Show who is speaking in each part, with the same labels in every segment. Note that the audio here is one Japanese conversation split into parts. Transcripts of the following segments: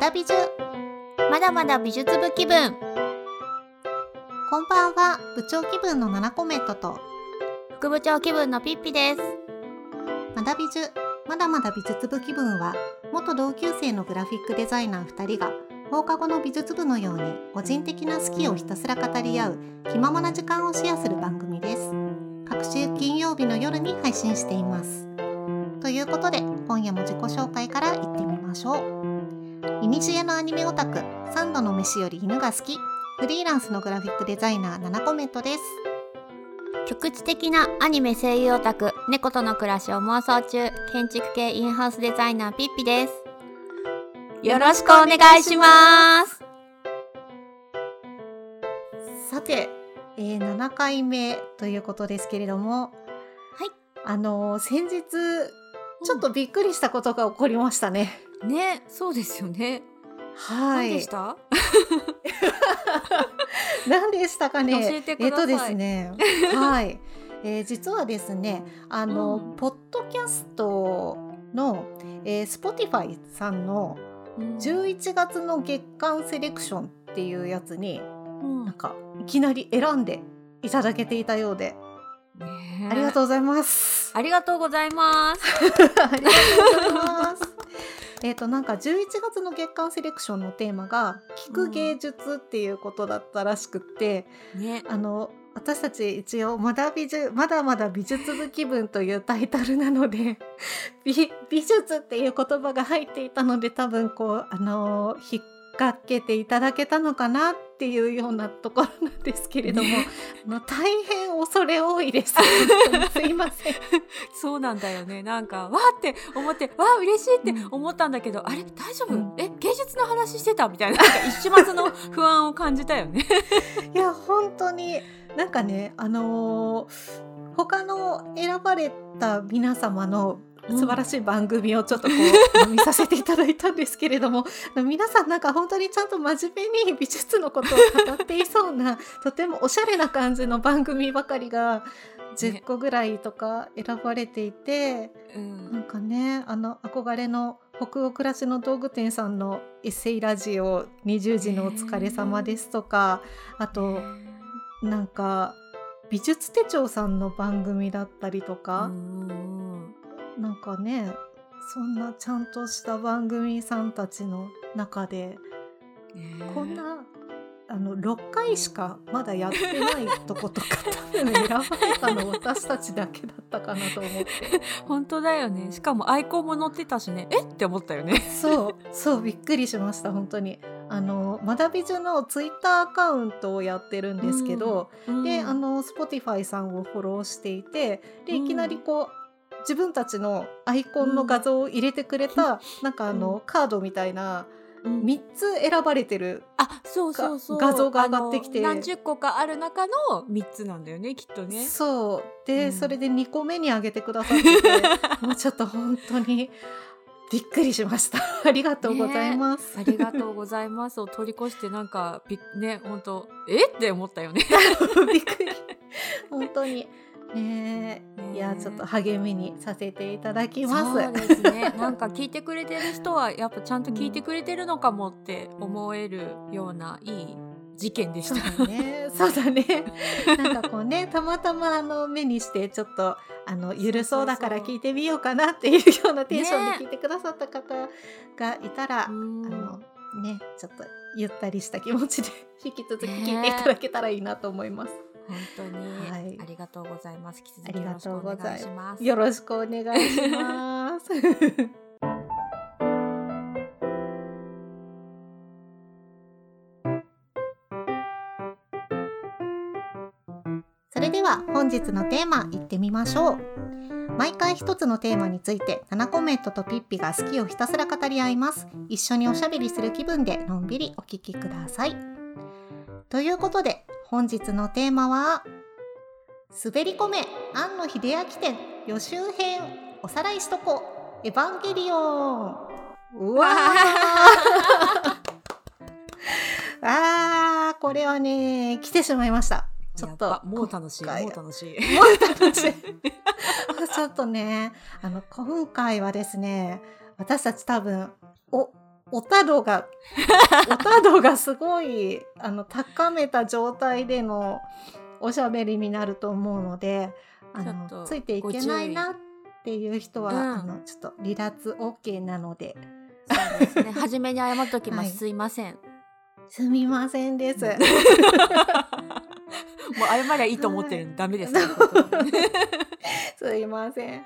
Speaker 1: だ美術
Speaker 2: まだまだ美術部気分。
Speaker 1: こんばんは。部長気分の7コメントと。
Speaker 2: 副部長気分のピッピです。
Speaker 1: まだ美術まだまだ美術部気分は元同級生のグラフィックデザイナー2人が放課後の美術部のように個人的な好きをひたすら語り合う気ままな時間をシェアする番組です。各週金曜日の夜に配信しています。ということで今夜も自己紹介からいってみましょう。いにしえのアニメオタク3度の飯より犬が好き。フリーランスのグラフィックデザイナー7コメントです。
Speaker 2: 局地的なアニメ声優オタク猫との暮らしを妄想中建築系インハウスデザイナーピッピです。よろしくお願いします。
Speaker 1: さて、えー、7回目ということですけれども
Speaker 2: はい。
Speaker 1: あのー先日ちょっとびっくりしたことが起こりましたね、
Speaker 2: ねそうですよね。
Speaker 1: はい。
Speaker 2: 何でした？
Speaker 1: 何でしたかね？
Speaker 2: 教えてください。
Speaker 1: えっとですね。はい、えー実はですねあの、
Speaker 2: うん。
Speaker 1: ポッドキャストの、えー、Spotify さんの11月の月間セレクションっていうやつに
Speaker 2: うん。
Speaker 1: なんかいきなり選んでいただけていたようで、
Speaker 2: ね
Speaker 1: ありがとうございます。
Speaker 2: ありがとうございます。
Speaker 1: ありがとうございます。えっとなんか11月の月間セレクションのテーマが「聞く芸術」っていうことだったらしくって、
Speaker 2: ね。
Speaker 1: あの私たち一応まだ美術まだまだ美術部気分というタイトルなので 美美術っていう言葉が入っていたので多分こうあの引っ掛けていただけたのかなっていうようなところなんですけれども、
Speaker 2: ね。
Speaker 1: あの大変恐れ多いです。すいません。
Speaker 2: そうなんだよね。なんかわーって思ってわー嬉しいって思ったんだけど、あれ？大丈夫、
Speaker 1: うん。
Speaker 2: え芸術の話してた？みたいな。なんか一瞬末の不安を感じたよね。
Speaker 1: いや本当になんかねあのー他の選ばれた皆様の素晴らしい番組をちょっとこう、見させていただいたんですけれども 皆さんなんか本当にちゃんと真面目に美術のことを語っていそうな とてもおしゃれな感じの番組ばかりが10個ぐらいとか選ばれていて、
Speaker 2: うん。
Speaker 1: なんかねあの憧れの北欧暮らしの道具店さんのエッセイラジオ20時のお疲れ様ですとかあとなんか美術手帳さんの番組だったりと
Speaker 2: う
Speaker 1: か、
Speaker 2: ん
Speaker 1: なんかねそんなちゃんとした番組さんたちの中で
Speaker 2: ね
Speaker 1: こんなあの6回しかまだやってないとことか多分選ばれたの私たちだけだったかなと思って。
Speaker 2: 本当だよね。しかもアイコンも載ってたしね。え？って思ったよね。
Speaker 1: そう そうびっくりしました本当に。あのまだ美女のツイッターアカウントをやってるんですけど、であの Spotify さんをフォローしていてでいきなりこう、自分たちのアイコンの画像を入れてくれた、なんかあの、カードみたいな
Speaker 2: うん。
Speaker 1: 3つ選ばれてる
Speaker 2: あそうそうそう。
Speaker 1: が画像が上がってきて
Speaker 2: 何十個かある中の3つなんだよねきっとね。
Speaker 1: そう。で、
Speaker 2: うん。
Speaker 1: それで2個目に上げてくださってて もうちょっと本当にびっくりしました。ありがとうございます、
Speaker 2: ありがとうございます。を通り越してなんかびね本当え？って思ったよね。
Speaker 1: びっくり。本当にねえいやちょっと励みにさせていただきます
Speaker 2: そうですねなんか聞いてくれてる人はやっぱちゃんと聞いてくれてるのかもって思えるようないい事件でした
Speaker 1: だね。そうだね。なんかこうね、たまたまあの目にしてちょっとあのゆるそうだから聞いてみようかなっていうようなテンションで
Speaker 2: ね
Speaker 1: 聞いてくださった方がいたら、
Speaker 2: うん
Speaker 1: あのね、ちょっとゆったりした気持ちで引き続き聞いていただけたらいいなと思います。
Speaker 2: 本当に、
Speaker 1: はい
Speaker 2: ありがとうございます引き続きよろしくお願いします
Speaker 1: よろしくお願いします。それでは本日のテーマいってみましょう。毎回一つのテーマについて7コメントとピッピが好きをひたすら語り合います。一緒におしゃべりする気分でのんびりお聞きください。ということで本日のテーマは滑り込め庵野秀明展予習編おさらいしとこエヴァンゲリオン。うわー。あーこれはね来てしまいました。ちょっと
Speaker 2: やばもう楽しい
Speaker 1: 今回。
Speaker 2: もう楽しい。
Speaker 1: もう楽しい。ちょっとねあの今回はですね私たち多分おおたどが おたどがすごいあの高めた状態でのおしゃべりになると思うのであのついていけないなっていう人は、
Speaker 2: うん。
Speaker 1: あのちょっと離脱 OK なので。
Speaker 2: そうですね。初めに謝っときます、
Speaker 1: はい。
Speaker 2: すいません。も
Speaker 1: すみませんです。
Speaker 2: う謝りゃいいと思ってる。んダメです
Speaker 1: すいません。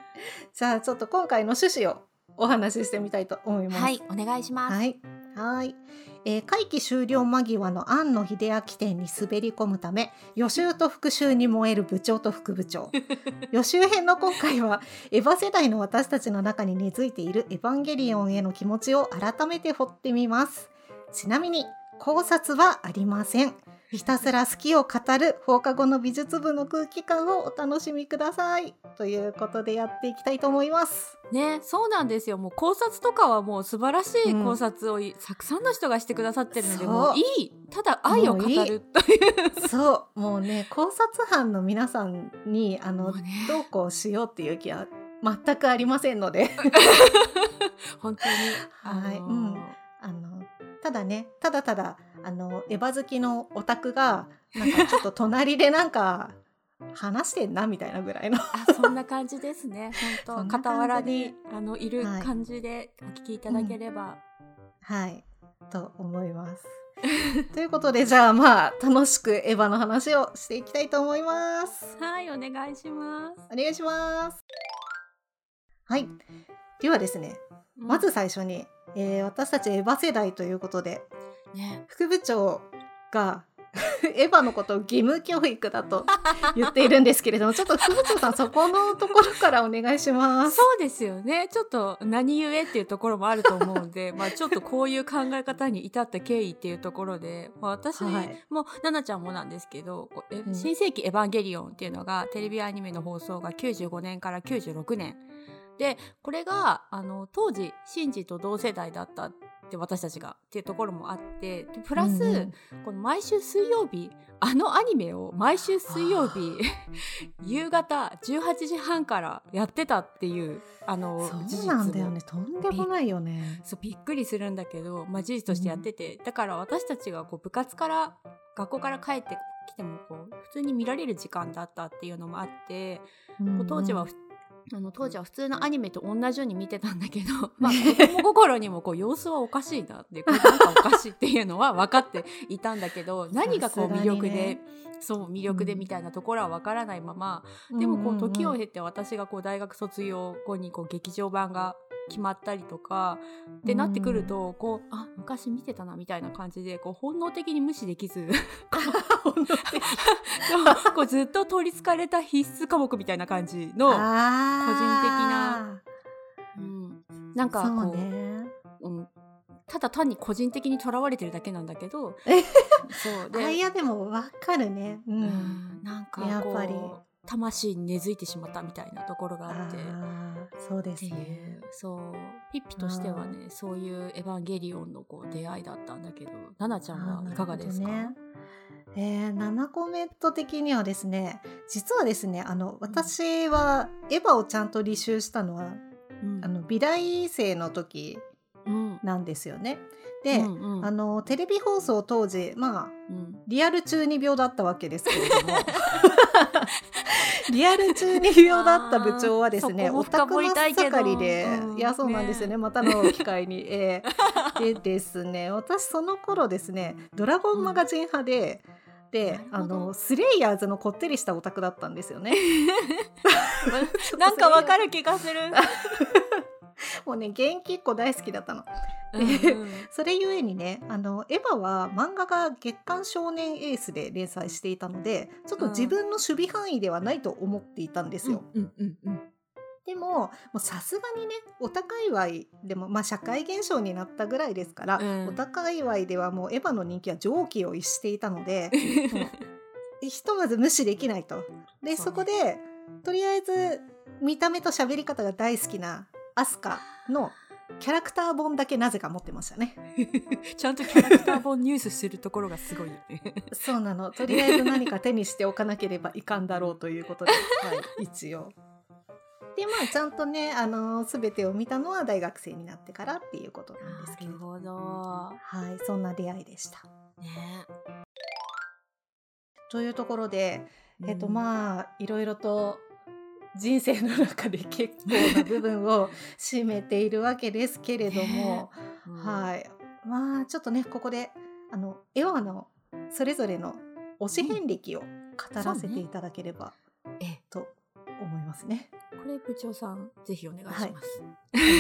Speaker 1: じゃあちょっと今回の趣旨をお話ししてみたいと思います。
Speaker 2: はいお願いします、
Speaker 1: はい。はい。えー会期終了間際の庵野秀明店に滑り込むため予習と復習に燃える部長と副部長 予習編の今回はエヴァ世代の私たちの中に根付いているエヴァンゲリオンへの気持ちを改めて掘ってみますちなみに考察はありませんひたすら好きを語る放課後の美術部の空気感をお楽しみください。ということでやっていきたいと思います。
Speaker 2: ねそうなんですよ。もう考察とかはもう素晴らしい考察をいたくさんの人がしてくださってるので、もういい。ただ愛を語る。という
Speaker 1: そう。もうね考察班の皆さんにあの、
Speaker 2: ね。
Speaker 1: どうこうしようっていう気は全くありませんので。
Speaker 2: 本当に。
Speaker 1: はい
Speaker 2: あのー
Speaker 1: うん。あのただねただただあのエヴァ好きのオタクが なんかちょっと隣でなんか話してんなみたいなぐらいの。
Speaker 2: あそんな感じですね。
Speaker 1: そ
Speaker 2: 本当傍らにあのいる
Speaker 1: はい。
Speaker 2: 感じでお聞きいただければ、
Speaker 1: はい。と思います。ということでじゃあまあ楽しくエヴァの話をしていきたいと思います。
Speaker 2: はいお願いします。
Speaker 1: お願いします。はい。ではですね、まず最初に、えー私たちエヴァ世代ということで、
Speaker 2: ね。
Speaker 1: 副部長が エヴァのことを義務教育だと 言っているんですけれども、ちょっと副部長さんそこのところからお願いします。
Speaker 2: そうですよね。ちょっと何故っていうところもあると思うんで まあちょっとこういう考え方に至った経緯っていうところで、まあ、私
Speaker 1: はい。
Speaker 2: も奈々ちゃんもなんですけど新世紀エヴァンゲリオン」っていうのがテレビアニメの放送が95年から96年。でこれがあの当時シンジと同世代だったって私たちが。っていうところもあってでプラス、
Speaker 1: うんうん。
Speaker 2: この毎週水曜日あのアニメを毎週水曜日 夕方18時半からやってたっていうあの事
Speaker 1: そうなんだよね。とんでもないよね。
Speaker 2: そうびっくりするんだけど、まあ、事実としてやってて、だから私たちがこう部活から学校から帰ってきてもこう普通に見られる時間だったっていうのもあって、こう当時はふあの当時は普通のアニメと同じように見てたんだけど、まあ、子供心にもこう様子はおかしいなってこれなんかおかしいっていうのは分かっていたんだけど 何がこう魅力で、
Speaker 1: ね。
Speaker 2: そう魅力でみたいなところは分からないまま、でもこう時を経て私がこう大学卒業後にこう劇場版が決まったりとかってなってくるとこうあ昔見てたなみたいな感じでこう本能的に無視できず こうずっと取りつかれた必須科目みたいな感じの、
Speaker 1: あ
Speaker 2: うん、なん
Speaker 1: ー
Speaker 2: かこう
Speaker 1: ね。
Speaker 2: うん、ただ単に個人的にとらわれてるだけなんだけどそう
Speaker 1: あい
Speaker 2: で、
Speaker 1: やでもわかるね。う。
Speaker 2: うん。ん、なんかこ
Speaker 1: やっぱり。
Speaker 2: う魂に根付いてしまったみたいなところがあって。
Speaker 1: そうですね。
Speaker 2: そうピッピとしてはねそういうエヴァンゲリオンのこう出会いだったんだけど奈々ちゃんはいかがですか、
Speaker 1: えー、7コメント的にはですね実はですねあの私はエヴァをちゃんと履修したのは
Speaker 2: うん。
Speaker 1: あの美大生の時
Speaker 2: うん。
Speaker 1: なんですよね。で、
Speaker 2: うんうん。
Speaker 1: あのテレビ放送当時まあ
Speaker 2: うん。
Speaker 1: リアル中二病だったわけですけれども リアル中二病だった部長はですねオタク
Speaker 2: 深掘りたいけど。
Speaker 1: 真っ盛りで、
Speaker 2: うん。
Speaker 1: いやそうなんですよね。またの機会に、えー でですね私その頃ですねドラゴンマガジン派で、であ
Speaker 2: なるほど。
Speaker 1: のスレイヤーズのこってりしたオタクだったんですよね。
Speaker 2: なんかわかる気がする。
Speaker 1: もうね元気っ子大好きだったの。
Speaker 2: うんうん。
Speaker 1: それゆえにねあのエヴァは漫画が月刊少年エースで連載していたのでちょっと自分の守備範囲ではないと思っていたんですよ。
Speaker 2: うんうんうん
Speaker 1: でももうさすがにねお高いわいでもまあ社会現象になったぐらいですから、
Speaker 2: うん。
Speaker 1: お高いわいではもうエヴァの人気は上気を逸していたので ひとまず無視できないと。でそ,、こでとりあえず見た目と喋り方が大好きなアスカのキャラクター本だけなぜか持ってましたね。
Speaker 2: ちゃんとキャラクター本ニュースするところがすごいよね。
Speaker 1: そうなの。とりあえず何か手にしておかなければいかんだろうということで、はい、一応。でまあちゃんとねあの全てを見たのは大学生になってからっていうことなんですけど
Speaker 2: なるほど。
Speaker 1: はいそんな出会いでした。
Speaker 2: ね。
Speaker 1: というところで、えっと
Speaker 2: あ、
Speaker 1: まあいろいろと人生の中で結構な部分を占めているわけですけれども、
Speaker 2: い。
Speaker 1: はいまあちょっとねここであのエワのそれぞれの推し遍歴を語らせていただければ
Speaker 2: え、
Speaker 1: と思いますね。
Speaker 2: これ部長さんぜひお願いします。
Speaker 1: よ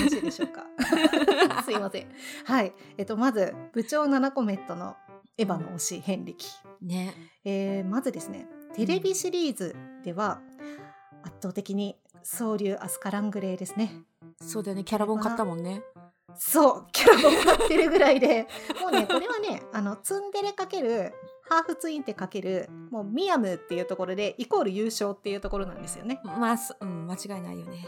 Speaker 1: ろしいでしょうか。すいません。はい。えっとまず部長7コメットのエヴァの推し遍歴。
Speaker 2: ね。
Speaker 1: えーまずですねテレビシリーズでは圧倒的に総流アスカラングレーですね。
Speaker 2: そうだよね。キャラボン買ったもんね。
Speaker 1: そうキャラも買ってるぐらいで もうねこれはねあのツンデレかけるハーフツインテかけるもうミヤムっていうところでイコール優勝っていうところなんですよね。
Speaker 2: まあ、そうん、間違いないよね。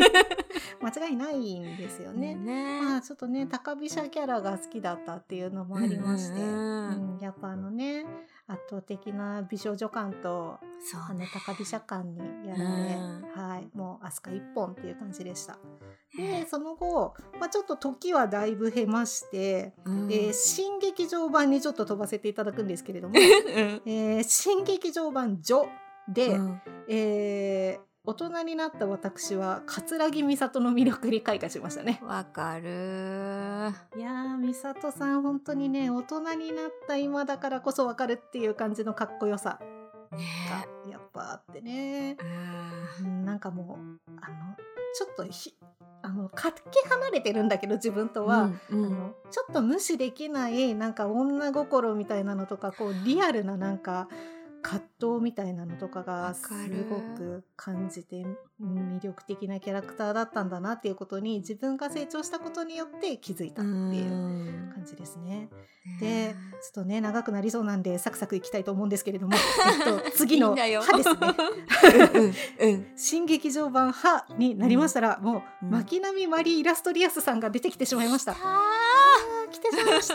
Speaker 1: 間違いないんですよね。
Speaker 2: ね。
Speaker 1: まあちょっとね高飛車キャラが好きだったっていうのもありまして、
Speaker 2: うん
Speaker 1: やっぱあのね圧倒的な美少女感と
Speaker 2: そうね。
Speaker 1: 高飛車感にやられ、
Speaker 2: うん。
Speaker 1: はいもう飛鳥一本っていう感じでした。で
Speaker 2: ね
Speaker 1: その後、まあ、ちょっと時はだいぶ経まして、
Speaker 2: うん。
Speaker 1: えー新劇場版にちょっと飛ばせていただくんですけれども、
Speaker 2: うん。
Speaker 1: えー新劇場版「ジョ」で、
Speaker 2: うん。
Speaker 1: えー大人になった私は桂木美里の魅力に開花しましたね。
Speaker 2: わかるー。
Speaker 1: いやー美里さん本当にね大人になった今だからこそわかるっていう感じのかっこよさ
Speaker 2: ね
Speaker 1: がやっぱあってね。
Speaker 2: うん
Speaker 1: うんなんかもうあのちょっとひあのかけ離れてるんだけど自分とは、
Speaker 2: うんうん
Speaker 1: あのちょっと無視できないなんか女心みたいなのとかこうリアルななんか葛藤みたいなのとかがすごく感じてうん魅力的なキャラクターだったんだなっていうことに自分が成長したことによって気づいたっていう
Speaker 2: うん。
Speaker 1: 感じですね。
Speaker 2: ね
Speaker 1: でちょっとね長くなりそうなんでサクサクいきたいと思うんですけれども、えっと、次の歯ですね。
Speaker 2: うんうんうん。
Speaker 1: 新劇場版「歯」になりましたら、もう、
Speaker 2: うん。
Speaker 1: 巻波マリー・イラストリアスさんが出てきてしまいました。来てしまいました、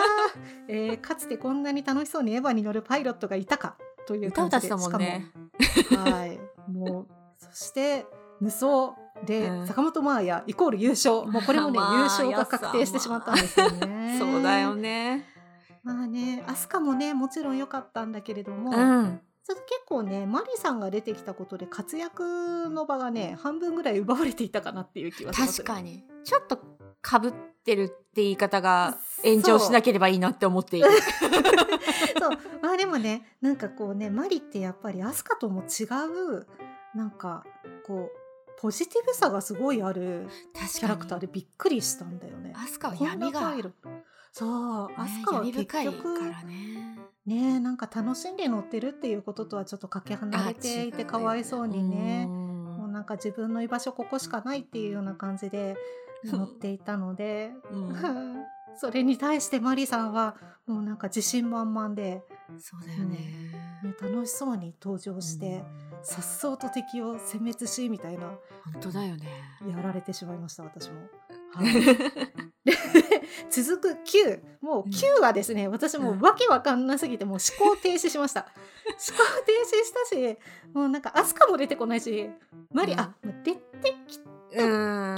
Speaker 1: えーかつてこんなに楽しそうにエヴァに乗るパイロットがいたかという感じで
Speaker 2: 歌歌ってたもんね。
Speaker 1: しかもはい。もうそして無双で、
Speaker 2: うん。
Speaker 1: 坂本真綾イコール優勝。もうこれもね、
Speaker 2: まあ
Speaker 1: 優勝が確定してしまったんですよね。
Speaker 2: そうだよね。
Speaker 1: まあね飛鳥もねもちろん良かったんだけれども、
Speaker 2: うん。
Speaker 1: ちょっと結構ねマリさんが出てきたことで活躍の場がね半分ぐらい奪われていたかなっていう気はします
Speaker 2: 確かに。ちょっとかぶってるって言い方が炎上しなければいいなって思っている。
Speaker 1: そう。まあでもねなんかこうねマリってやっぱりアスカとも違うなんかこうポジティブさがすごいある
Speaker 2: 確
Speaker 1: キャラクターでびっくりしたんだよね。
Speaker 2: アスカは闇が、
Speaker 1: そう。アスカは結局
Speaker 2: らね。
Speaker 1: ねなんか楽しんで乗ってるっていうこととはちょっとかけ離れていてかわいそうにね。もうなんか自分の居場所ここしかないっていうような感じで乗っていたので、
Speaker 2: うん。
Speaker 1: それに対してマリさんはもうなんか自信満々で、
Speaker 2: そうだよね、
Speaker 1: ね、楽しそうに登場してさっそうと敵を殲滅しみたいな。
Speaker 2: 本当だよね。
Speaker 1: やられてしまいました私も。はい。続く9もう9はですね、私もうわけわかんなすぎてもう思考停止しました。思考停止したしもうなんかアスカも出てこないしマリ、
Speaker 2: うん。
Speaker 1: あ出てき
Speaker 2: うん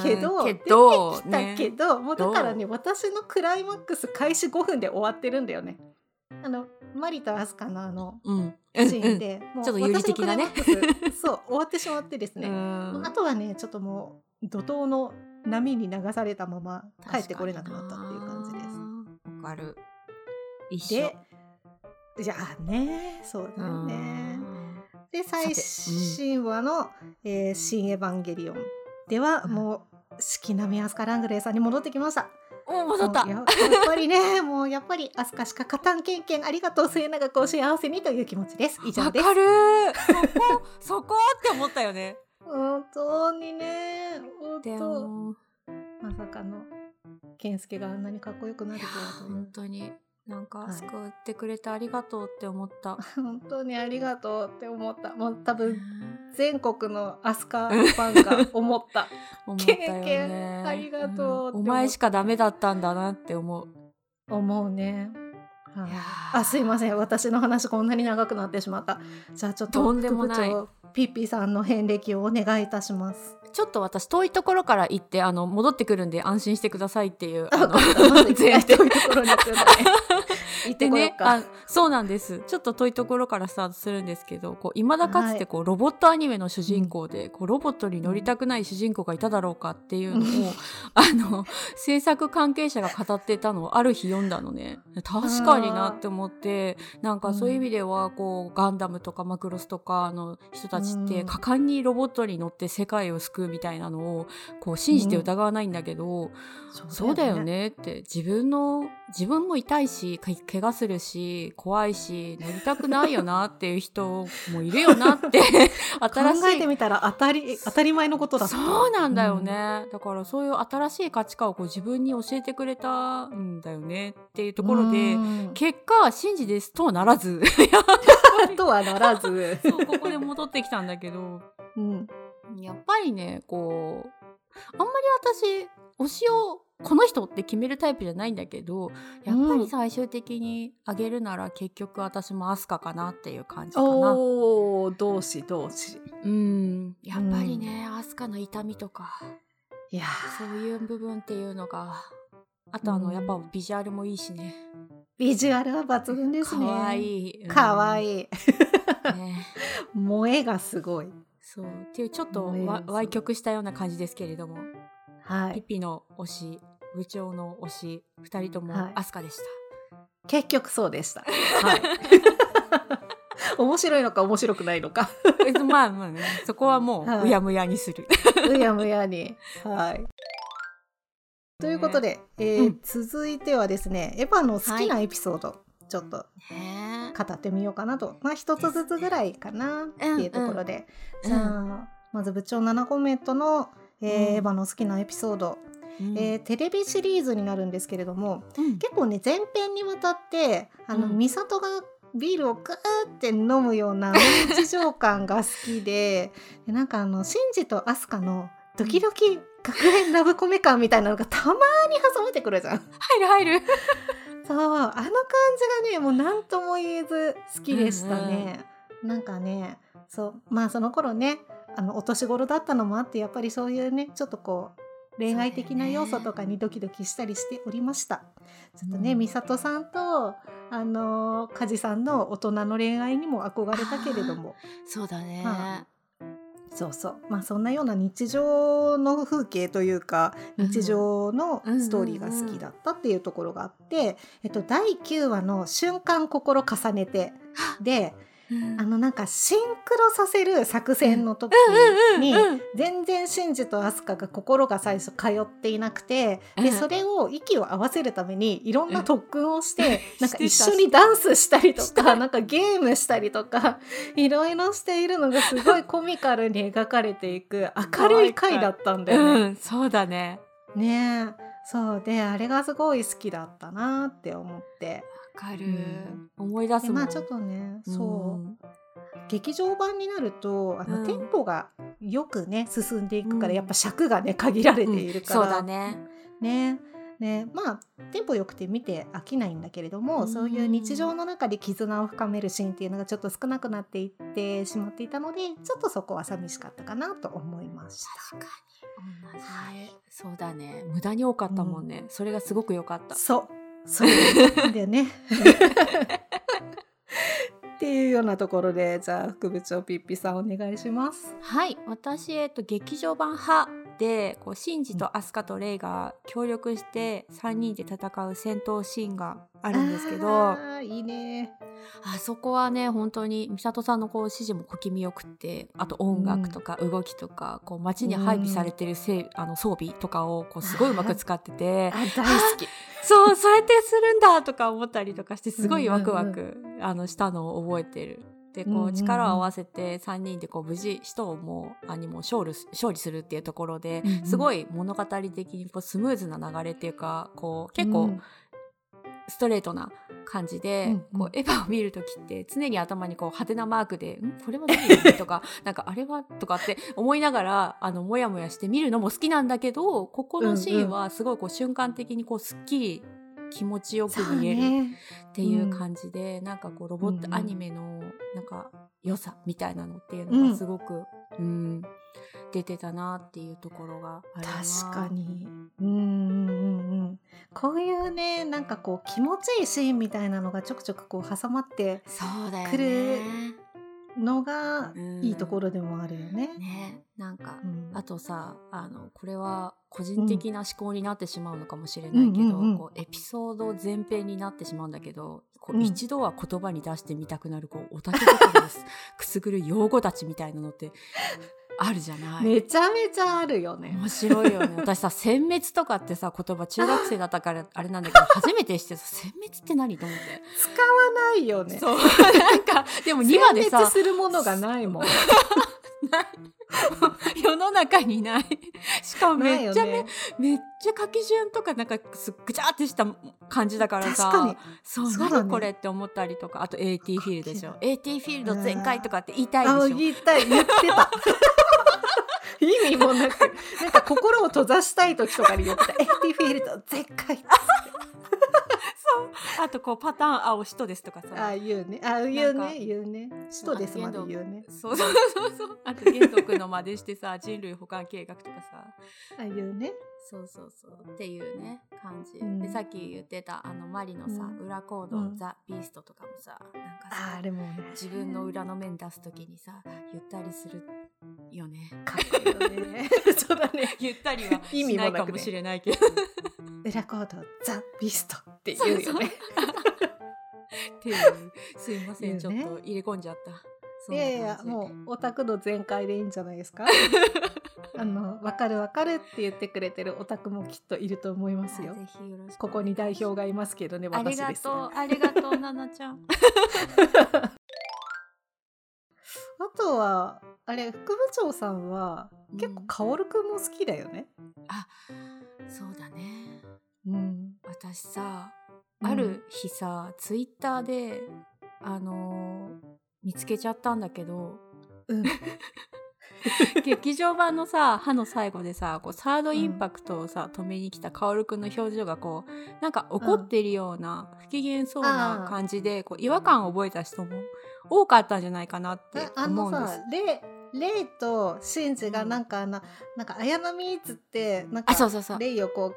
Speaker 1: けど、
Speaker 2: けど
Speaker 1: 出てきたけど、もうだからね私のクライマックス開始5分で終わってるんだよね。あのマリとアスカのあの
Speaker 2: うん。
Speaker 1: シーンで、もう
Speaker 2: ちょっと有利的なね。
Speaker 1: そう終わってしまってです
Speaker 2: う
Speaker 1: ね、
Speaker 2: ん
Speaker 1: あとはねちょっともう怒涛の波に流されたまま帰ってこれなくなったっていう感じです。
Speaker 2: すわかる。一緒。
Speaker 1: でじゃあねそうだよね。で最新話の、えー新エヴァンゲリオン」では、
Speaker 2: うん。
Speaker 1: もう四季並みアスカラングレーさんに戻ってきました。
Speaker 2: お戻った。
Speaker 1: もうややっぱりね もうやっぱりアスカしか勝たんけんけんありがとう末永くお幸せにという気持ちです。以上です。
Speaker 2: わかるそこ そこって思ったよね。
Speaker 1: 本当にね。
Speaker 2: で
Speaker 1: 本当。
Speaker 2: も
Speaker 1: まさかの健介があんなにかっこよくないる
Speaker 2: や
Speaker 1: とは
Speaker 2: 本当になん
Speaker 1: はい。
Speaker 2: か救ってくれてありがとうって思った、
Speaker 1: 本当にありがとうって思った。もう多分
Speaker 2: うん
Speaker 1: 全国のアスカ ファンが思った。
Speaker 2: 思ったよ
Speaker 1: 経験
Speaker 2: ね
Speaker 1: ありがとうって思った。
Speaker 2: ん。お前しかダメだったんだなって思う。
Speaker 1: 思うね。あすいません。私の話こんなに長くなってしまった。じゃあちょっと
Speaker 2: とんでもない
Speaker 1: ピッピさんの遍歴をお願いいたします。
Speaker 2: ちょっと私遠いところから行ってあの戻ってくるんで安心してくださいっていうあの
Speaker 1: まず
Speaker 2: 前提
Speaker 1: 遠いところに行くんだね。行って
Speaker 2: で
Speaker 1: こようか。
Speaker 2: ねあそうなんです。ちょっと遠いところからスタートするんですけどこう未だかつてこう、ロボットアニメの主人公で、こうロボットに乗りたくない主人公がいただろうかっていうのを、あの制作関係者が語っていたのをある日読んだのね。確かになって思ってなんかそういう意味ではこうガンダムとかマクロスとかの人たちって
Speaker 1: うん。
Speaker 2: 果敢にロボットに乗って世界を救うみたいなのをこう信じて疑わないんだけど、そうだよ。ねって自分の自分も痛いしか怪我するし怖いし乗りたくないよなっていう人もいるよなって 新しい
Speaker 1: 考えてみたら当たり当たり前のことだった。
Speaker 2: そうなんだよね、だからそういう新しい価値観をこう自分に教えてくれたんだよねっていうところで
Speaker 1: うん
Speaker 2: 結果真じですとはならず
Speaker 1: とはならず。
Speaker 2: そうここで戻ってきたんだけど
Speaker 1: うん。
Speaker 2: やっぱりねこうあんまり私推しをこの人って決めるタイプじゃないんだけどやっぱり最終的にあげるなら結局私もアスカかなっていう感じかな。
Speaker 1: おお、同志同志。
Speaker 2: うんやっぱりね、アスカの痛みとか
Speaker 1: いや
Speaker 2: そういう部分っていうのがあとあの、
Speaker 1: うん
Speaker 2: やっぱビジュアルもいいしね
Speaker 1: ビジュアルは抜群ですね。
Speaker 2: かわい
Speaker 1: い。
Speaker 2: い、
Speaker 1: かわ
Speaker 2: い
Speaker 1: いい。
Speaker 2: ね
Speaker 1: 萌えがすごい。
Speaker 2: そうっていうちょっとわ歪曲したような感じですけれども、
Speaker 1: はい。
Speaker 2: ピピの推し部長の推し二人とも
Speaker 1: はい
Speaker 2: アスカでした、
Speaker 1: 結局そうでした。はい。面白いのか面白くないのか。
Speaker 2: え まあまあねそこはも
Speaker 1: はいう
Speaker 2: やむやにする、
Speaker 1: うやむやに。はい。ということで、えー
Speaker 2: うん
Speaker 1: 続いてはですね、エヴァの好きなエピソード、ちょっと
Speaker 2: ね
Speaker 1: 語ってみようかなと。まあ、一つずつぐらいかなっていうところで。
Speaker 2: うん
Speaker 1: じゃあ、まず部長7コメントの、えー
Speaker 2: うん
Speaker 1: エヴァの好きなエピソード、えーテレビシリーズになるんですけれども、
Speaker 2: うん。
Speaker 1: 結構ね前編にわたってあの、
Speaker 2: うん。
Speaker 1: 美里がビールをグーって飲むような日常感が好きで でなんかあのシンジとアスカのドキドキ学園ラブコメ感みたいなのがたまに挟まってくるじゃん。
Speaker 2: 入る入る。
Speaker 1: そうあの感じがねもう何とも言えず好きでしたね。なんかねそうまあその頃ねあのお年頃だったのもあってやっぱりそういうねちょっとこう恋愛的な要素とかにドキドキしたりしておりました。ちょっとね、
Speaker 2: うん。
Speaker 1: 美里さんとあの梶さんの大人の恋愛にも憧れたけれども。
Speaker 2: そうだね、
Speaker 1: はそうそう。まあそんなような日常の風景というか
Speaker 2: うん。
Speaker 1: 日常のストーリーが好きだったっていうところがあって、えっと、第9話の「瞬間心重ねて」で
Speaker 2: うん
Speaker 1: あのなんかシンクロさせる作戦の時に全然シンジとアスカが心が最初通っていなくてで
Speaker 2: うん。
Speaker 1: それを息を合わせるためにいろんな特訓をして なんか一緒にダンスしたりとかなんかゲームしたりとかいろいろしているのがすごいコミカルに描かれていく明るい回だったんだよね。
Speaker 2: うん、そうだね。
Speaker 1: ねえ。そう。であれがすごい好きだったなって思って。
Speaker 2: わかる、
Speaker 1: うん。
Speaker 2: 思い出すもん。
Speaker 1: でまあちょっとねそう、
Speaker 2: ん
Speaker 1: 劇場版になるとあの、
Speaker 2: うん。
Speaker 1: テンポがよくね進んでいくから、
Speaker 2: うん。
Speaker 1: やっぱ尺がね限られているから、
Speaker 2: そうだね。
Speaker 1: ね。ね。まあテンポよくて見て飽きないんだけれども、
Speaker 2: うん。
Speaker 1: そういう日常の中で絆を深めるシーンっていうのがちょっと少なくなっていってしまっていたのでちょっとそこは寂しかったかなと思いました。
Speaker 2: 確かに。同じ、そうだね。無駄に多かったもんね、それがすごく良かった。
Speaker 1: そうそうなんだよね。っていうようなところでじゃあ副部長ピッピさんお願いします。
Speaker 2: はい私、えっと、劇場版派でこうシンジとアスカとレイが協力して3人で戦う戦闘シーンがあるんですけど
Speaker 1: いいね。
Speaker 2: そこはね本当に美里さんのこう指示も小気味よくってあと音楽とか動きとか、こう街に配備されてるせい、あの装備とかをこうすごいうまく使ってて
Speaker 1: あ大好き。
Speaker 2: そうそうやってするんだとか思ったりとかしてすごいワクワ
Speaker 1: うん
Speaker 2: ク、あのしたのを覚えてる。でこ
Speaker 1: う
Speaker 2: 力を合わせて3人でこう無事使徒をもうあにも勝利す勝利するっていうところですごい物語的にこうスムーズな流れっていうかこう結構
Speaker 1: うん。
Speaker 2: ストレートな感じで、こうエヴァを見る時って常に頭にこう派手なマークで「ん？これは何?」とか「なんかあれは?」とかって思いながらあのモヤモヤして見るのも好きなんだけどここのシーンはすごいこう瞬間的にこうすっきり気持ちよく見える
Speaker 1: ね。
Speaker 2: っていう感じで、なんかこうロボットアニメのなんか良さみたいなのっていうのがすごく、うん、うん出てたなっていうところが
Speaker 1: 確かに。うんうんうんうん。こういうねなんかこう気持ちいいシーンみたいなのがちょくちょくこう挟まって
Speaker 2: そうだよ
Speaker 1: くる
Speaker 2: ね
Speaker 1: のが
Speaker 2: うん
Speaker 1: いいところでもあるよね。
Speaker 2: ね。なんか、
Speaker 1: うん。
Speaker 2: あとさあのこれは個人的な思考になってしまうのかもしれないけど、
Speaker 1: うんうんうん。
Speaker 2: こうエピソード前編になってしまうんだけどこ
Speaker 1: う
Speaker 2: うん一度は言葉に出してみたくなるこうオタク心です くすぐる用語たちみたいなのってあるじゃない。
Speaker 1: めちゃめちゃあるよね。
Speaker 2: 面白いよね 私さ殲滅とかってさ言葉中学生だったからあれなんだけど初めてしてさ殲滅って何と思って、
Speaker 1: 使わないよね。
Speaker 2: そうなんかでも2話で
Speaker 1: 殲
Speaker 2: さ
Speaker 1: 滅するものがないもん。
Speaker 2: 世の中にない。しかもめっちゃめ,、
Speaker 1: ね。
Speaker 2: めっちゃ書き順とかなんかすぐちゃってした感じだからさ。
Speaker 1: 確かに。
Speaker 2: そう
Speaker 1: そうだね。
Speaker 2: 何これって思ったりとか。あと AT フィールドでしょ。AT フィールド全開とかって言いたい
Speaker 1: あ
Speaker 2: でしょ。
Speaker 1: 言いたい。言ってた。意味もなく。なんか心を閉ざしたい時とかに言ってた「エティフィールド絶海」
Speaker 2: あとこうパターン青人ですとかさ。
Speaker 1: あ言うね。あ言うね。言うね。使徒ですまで言うね。
Speaker 2: そうそうそうそう。あと玄徳の真似してさ人類保管計画とかさ。
Speaker 1: あ言うね
Speaker 2: そうそうそう。っていうね感じ、
Speaker 1: うん。
Speaker 2: でさっき言ってたあのマリのさ、
Speaker 1: うん。
Speaker 2: 裏コード、
Speaker 1: うん。
Speaker 2: ザ・ビーストとかもさなんか
Speaker 1: あ
Speaker 2: さ
Speaker 1: あれもね。
Speaker 2: 自分の裏の面出す時にさゆったりするよね。
Speaker 1: かっこいいよね。そうだね。
Speaker 2: ゆったりは
Speaker 1: 意
Speaker 2: し
Speaker 1: 味もな
Speaker 2: いかもしれないけど。
Speaker 1: 裏コードザ・ビストって言うよね。
Speaker 2: っていう。すいません、ちょっと入れ込んじゃった。
Speaker 1: いやいやもうオタクの全開でいいんじゃないですか？あの分かる分かるって言ってくれてるオタクもきっといると思いますよ。
Speaker 2: ぜひよろしく
Speaker 1: ここに代表がいますけどね
Speaker 2: あり
Speaker 1: 私です。
Speaker 2: がとうありがとうななちゃん。
Speaker 1: あとはあれ副部長さんは
Speaker 2: うん
Speaker 1: 結構カオルくんも好きだよね。
Speaker 2: あそうだね。
Speaker 1: うん。
Speaker 2: 私さある日さ、ツイッターであのー見つけちゃったんだけど。
Speaker 1: うん。
Speaker 2: 劇場版のさ歯の最後でさこうサードインパクトをさ、止めに来た薫くんの表情がこうなんか怒ってるような、不機嫌そうな感じでこう違和感を覚えた人も多かったんじゃないかなって
Speaker 1: ああの
Speaker 2: 思うんです。
Speaker 1: さ。レイとシンジがなんかあのなんか綾波っつってなんか
Speaker 2: あそうそうそう。
Speaker 1: レイをこ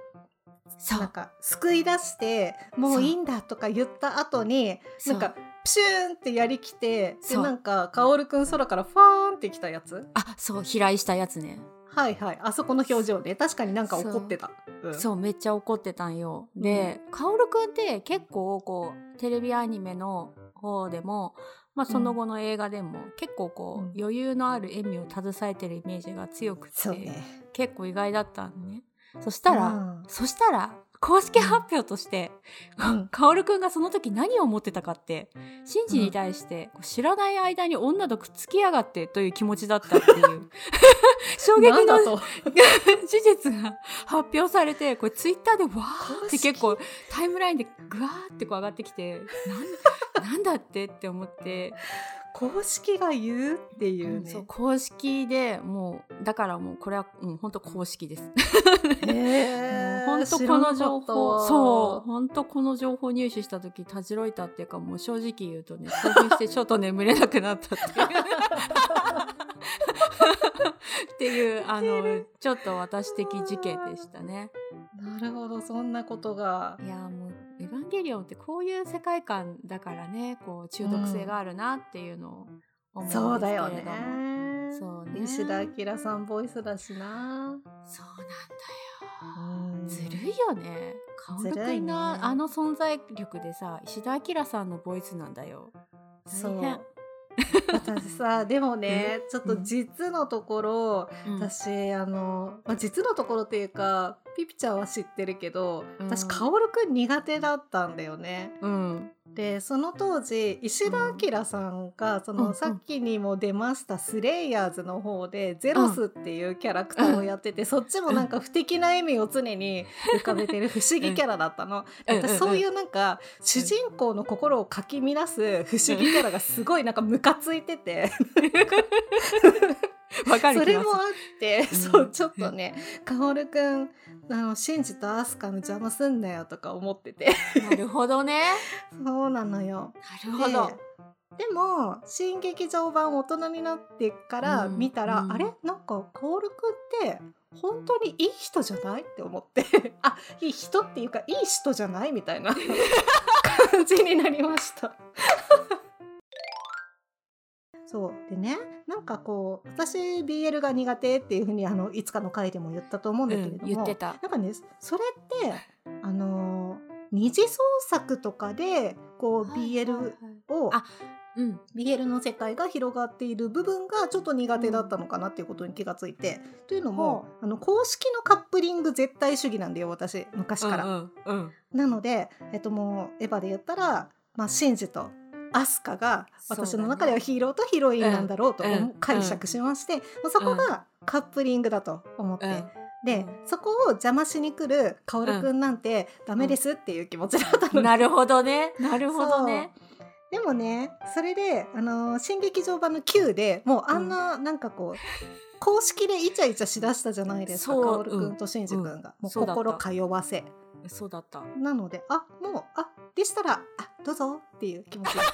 Speaker 2: そう。
Speaker 1: うなんか救い出してもういいんだとか言った後になんかプシューンってやりきてでなんか薫くん空からファーンってきたやつ？
Speaker 2: あそう飛来したやつね
Speaker 1: はいはいあそこの表情で確かになんか怒ってた。うん
Speaker 2: そうめっちゃ怒ってたんよ。で、カオルくんって結構こうテレビアニメの方でも、まあ、その後の映画でも、結構こう、
Speaker 1: うん
Speaker 2: 余裕のある笑みを携えてるイメージが強くて、
Speaker 1: ね。
Speaker 2: 結構意外だったのね。そしたら、
Speaker 1: うん
Speaker 2: そしたら公式発表として、
Speaker 1: うん。
Speaker 2: カオルくんがその時何を思ってたかってシンジに対して、こう知らない間に女とくっつきやがってという気持ちだったっていう 衝撃の 事実が発表されてこれツイッターでわーって結構タイムラインでグワーってこう上がってきてなんなんだってって思って、
Speaker 1: 公式が言うっていうね。
Speaker 2: そう公式でもうだからもうこれは、うん、本当公式です。
Speaker 1: へー
Speaker 2: 本当この情報
Speaker 1: 知
Speaker 2: そう本当この情報入手した時たじろいたっていうかもう正直言うとね興奮してちょっと眠れなくなったっていう っていうあのちょっと私的事件でしたね。
Speaker 1: らなるほどそんなことが。
Speaker 2: いやもう「エヴァンゲリオン」ってこういう世界観だからねこう中毒性があるなっていうのを思うんですけれども、
Speaker 1: そうだよね。
Speaker 2: そうね。
Speaker 1: 石田明さんボイスだしな。
Speaker 2: そうなんだ
Speaker 1: うん。
Speaker 2: よずるいよね。薫
Speaker 1: ずるいね。
Speaker 2: 君のあの存在力でさ石田明さんのボイスなんだよ。
Speaker 1: そう私さでもねちょっと実のところ、
Speaker 2: うん。
Speaker 1: 私あの、まあ、実のところっていうかピピちゃんは知ってるけど
Speaker 2: うん。
Speaker 1: 私薫くん苦手だったんだよね。
Speaker 2: うん
Speaker 1: でその当時石田明さんが、その、さっきにも出ましたスレイヤーズの方でゼロスっていうキャラクターをやってて、そっちもなんか不敵な笑みを常に浮かべてる不思議キャラだったの。
Speaker 2: うん。
Speaker 1: 私そういうなんか主人公の心をかき乱す不思議キャラがすごいなんかムカついてて
Speaker 2: わかる
Speaker 1: それもあって、
Speaker 2: うん。
Speaker 1: そうちょっとね薫くんあのシンジとアスカの邪魔すんなよとか思ってて。
Speaker 2: なるほどね。
Speaker 1: そうなのよ。
Speaker 2: なるほど。
Speaker 1: ででも新劇場版大人になってから見たら、
Speaker 2: うん。
Speaker 1: あれ？なんか薫くんって本当にいい人じゃない？って思って。あいい人っていうかいい人じゃない？みたいな。感じになりました。そう。でねなんかこう私 BL が苦手っていうふうにあのいつかの回でも言ったと思うんだけれども、
Speaker 2: 言ってた。
Speaker 1: なんかねそれってあの二次創作とかでこう BL を、
Speaker 2: あうん、
Speaker 1: BL の世界が広がっている部分がちょっと苦手だったのかなっていうことに気がついて、というのもあの公式のカップリング絶対主義なんだよ私昔から。
Speaker 2: うんうんうん。
Speaker 1: なので、えっと、もうエヴァで言ったら、まあ、シンジとアスカが私の中ではヒーローとヒロインなんだろうと解釈しまして、まあそこがカップリングだと思って。
Speaker 2: うん。
Speaker 1: で、そこを邪魔しに来る薫くんなんてダメですっていう気持ちだったの、
Speaker 2: なるほどね。なるほどね。
Speaker 1: でもねそれで、あのー新劇場版の Q でもうあんな、なんかこう公式でイチャイチャしだしたじゃないですか薫くんとシンジくんが、
Speaker 2: うん。
Speaker 1: もう心通わせ。
Speaker 2: そうだった。
Speaker 1: なのであもうあでしたらあどうぞっていう気持ちどうぞ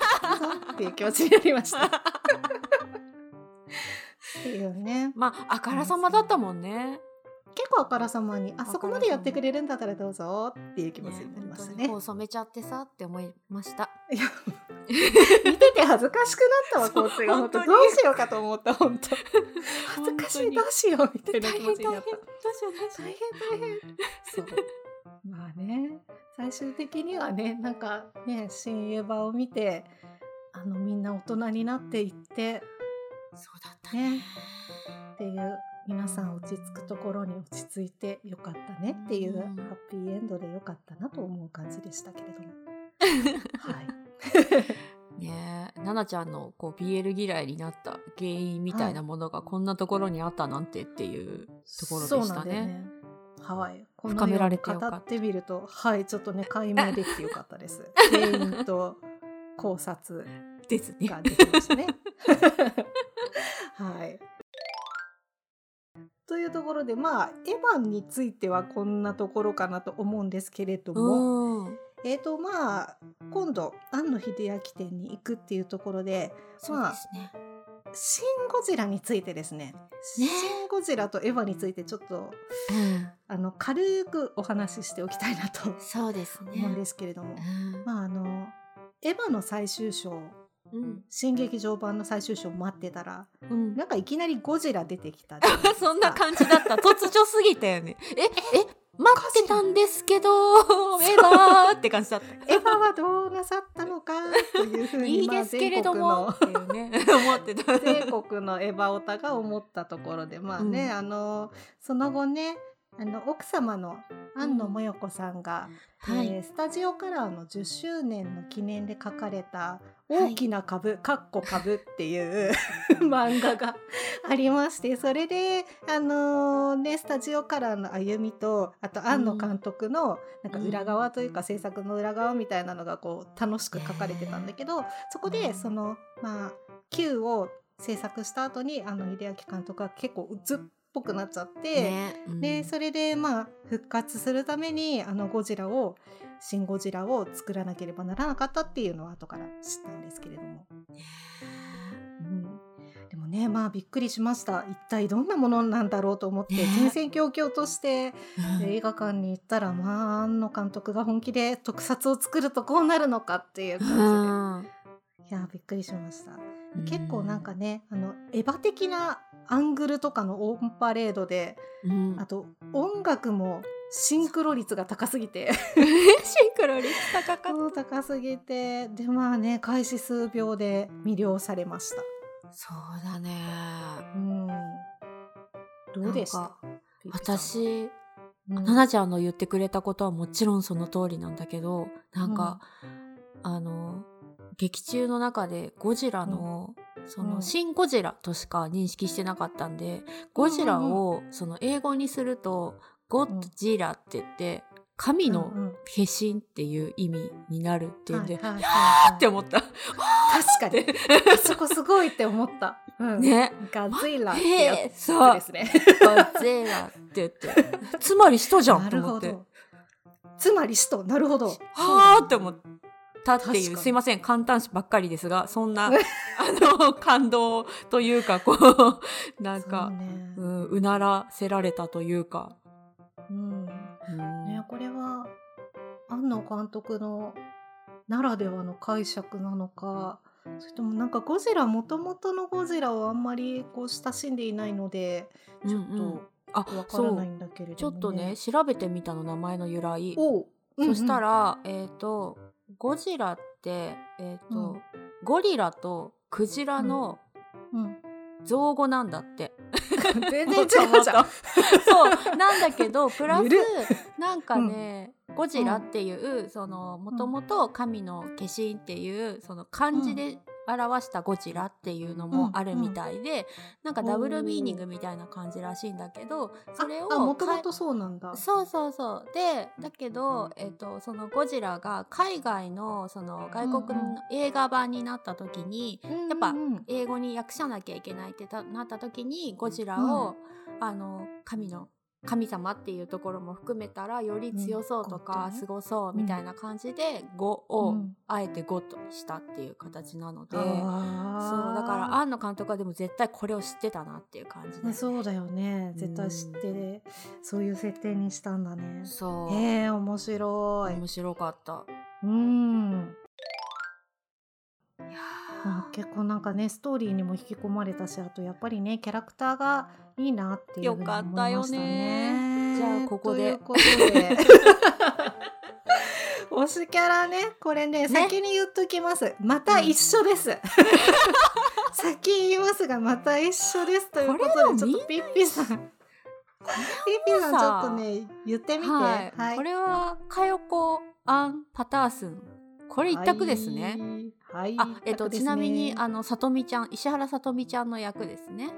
Speaker 1: っていう気持ちになりました。っていうね。
Speaker 2: まああからさまだったもんね。
Speaker 1: 結構あからさまにあそこまでやってくれるんだったらどうぞっていう気持ちになりましたね。
Speaker 2: こう染めちゃってさって思いました。
Speaker 1: いや見てて恥ずかしくなったわこっちが本当。どうしようかと思った本当。恥ずかしいどうしようみたいな気持ちになった。
Speaker 2: どうしようどうしよ
Speaker 1: 大変大変。そう。まあね最終的にはねなんかね新エヴァを見てあのみんな大人になっていって
Speaker 2: うそうだったね。
Speaker 1: ねっていう皆さん落ち着くところに落ち着いてよかったねっていう
Speaker 2: うん。
Speaker 1: ハッピーエンドでよかったなと思う感じでしたけれども。はい。
Speaker 2: ねえ、ななちゃんのこう BL 嫌いになった原因みたいなものがこんなところにあったなんてっていうところでしたね。
Speaker 1: なんだよね。はい、こ
Speaker 2: 深められて
Speaker 1: のよ
Speaker 2: かった
Speaker 1: 語ってみると、はい、ちょっとね 解明できてよかったです。原因と考察
Speaker 2: ですね。
Speaker 1: ができましたね。はい。というところでまあエヴァンについてはこんなところかなと思うんですけれども、
Speaker 2: うん。
Speaker 1: えーとまあ今度庵野秀明店に行くっていうところで
Speaker 2: そうですね。
Speaker 1: 「シン・ゴジラ」についてですね「シン・ゴジラ」とエヴァについてちょっと
Speaker 2: うん。
Speaker 1: あの軽くお話ししておきたいなと
Speaker 2: そうですね。
Speaker 1: 思うんですけれども、
Speaker 2: うん
Speaker 1: まああのエヴァの最終章
Speaker 2: うん。
Speaker 1: 新劇場版の最終章待ってたら
Speaker 2: うん。
Speaker 1: なんかいきなりゴジラ出てきた
Speaker 2: そんな感じだった。突如すぎたよね。え、え、待ってたんですけど、エヴァーって感じだった。
Speaker 1: エヴァはどうなさったのかというふうに
Speaker 2: いいですけれども、
Speaker 1: まあ
Speaker 2: っていうね、思ってた。
Speaker 1: 全国の全国のエヴァオタが思ったところでまあね、
Speaker 2: うん
Speaker 1: あのその後ねあの奥様の庵野もよこさんが、
Speaker 2: はい。
Speaker 1: えースタジオカラーの10周年の記念で書かれた「大きな株」かっこ株っていう 漫画がありましてそれであのーねスタジオカラーの歩みとあと庵野監督のなんか裏側というか制作の裏側みたいなのがこう楽しく書かれてたんだけどそこ
Speaker 2: うん。
Speaker 1: でそのまあ Q を制作した後にあの秀明監督が結構鬱っぽくなっちゃって。
Speaker 2: ねうん。
Speaker 1: でそれでまあ復活するためにあのゴジラを「シン・ゴジラ」を作らなければならなかったっていうのは後から知ったんですけれども、うん、でもねまあびっくりしました。一体どんなものなんだろうと思って
Speaker 2: ね。
Speaker 1: 戦々恐々として
Speaker 2: うん。
Speaker 1: 映画館に行ったらまあ庵野監督が本気で特撮を作るとこうなるのかっていう感じで。いやびっくりしました。結構なんかねあのエヴァ的なアングルとかのオンパレードで
Speaker 2: うん、
Speaker 1: あと音楽もシンクロ率が高すぎて。
Speaker 2: シンクロ率高かっ
Speaker 1: もう高すぎて。でまあね開始数秒で魅了されました。
Speaker 2: たそうだね。
Speaker 1: うん。どうでした？
Speaker 2: 私
Speaker 1: うん。
Speaker 2: ななちゃんの言ってくれたことはもちろんその通りなんだけどなんか、あの劇中の中でゴジラの、その、
Speaker 1: うん。
Speaker 2: シン・ゴジラとしか認識してなかったんでゴジラをその英語にするとゴッジラって言って神の化身っていう意味になるっていうんで、
Speaker 1: は
Speaker 2: あ って思った。
Speaker 1: 確かに。あそこすごいって思った、うん、
Speaker 2: ね。
Speaker 1: ガズイラってやつですね。
Speaker 2: ゴジラって言って。つまり人じゃん
Speaker 1: な
Speaker 2: と思って。
Speaker 1: るほど。つまり使徒なるほど。
Speaker 2: はーって思って。たっていうすいません簡単詞ばっかりですがそんな あの感動というかこうなんかう、ね、うん、うならせられたというか。
Speaker 1: うん、うん、ねこれは庵野監督のならではの解釈なのかそれともなんかゴジラもともとのゴジラをあんまりこう親しんでいないのでちょっとわからないんだけれども、ね。うんう。ん、
Speaker 2: ちょっとね調べてみたの名前の由来、う。んうん、そしたらえっ、ー、とゴジラってえっ、ー、と、うん、ゴリラとクジラの造語なんだって。
Speaker 1: 全然違うじゃん。
Speaker 2: そう。なんだけどプラスなんかね、ゴジラっていう、うん、そのもともと神の化身っていうその漢字で表したゴジラっていうのもあるみたいで、うんうん、なんかダブルミーニングみたいな感じらしいんだけどそれを
Speaker 1: もともとそうなんだ。
Speaker 2: そうそうそう。でだけど、えーと、そのゴジラが海外のその外国の映画版になった時に、うんうん、やっぱ英語に訳さなきゃいけないってなった時にゴジラを、うん、あの神の神様っていうところも含めたらより強そうとかすごそうみたいな感じで「5」をあえて「5」としたっていう形なので、そうだから庵野監督はでも絶対これを知ってたなっていう感じで、
Speaker 1: ね、そうだよね。絶対知って、うん、そういう設定にしたんだね。
Speaker 2: そう。
Speaker 1: へえ面白い。
Speaker 2: 面白かった。
Speaker 1: うん。いや結構なんかねストーリーにも引き込まれたしあとやっぱりねキャラクターがいいなっていうふうに思いましたね。
Speaker 2: じゃあここで。
Speaker 1: 推しキャラね。これね、ね、先に言っときます。また一緒です、うん、先言いますがまた一緒ですということでちょっとピッピさん。ピッピさんちょっとね言ってみて、はい、
Speaker 2: はい、これはかよこアンパタースン。これ一択ですね。
Speaker 1: はい。
Speaker 2: あ、えっと、ね、ちなみに、あの、さとみちゃん、石原さとみちゃんの役ですね。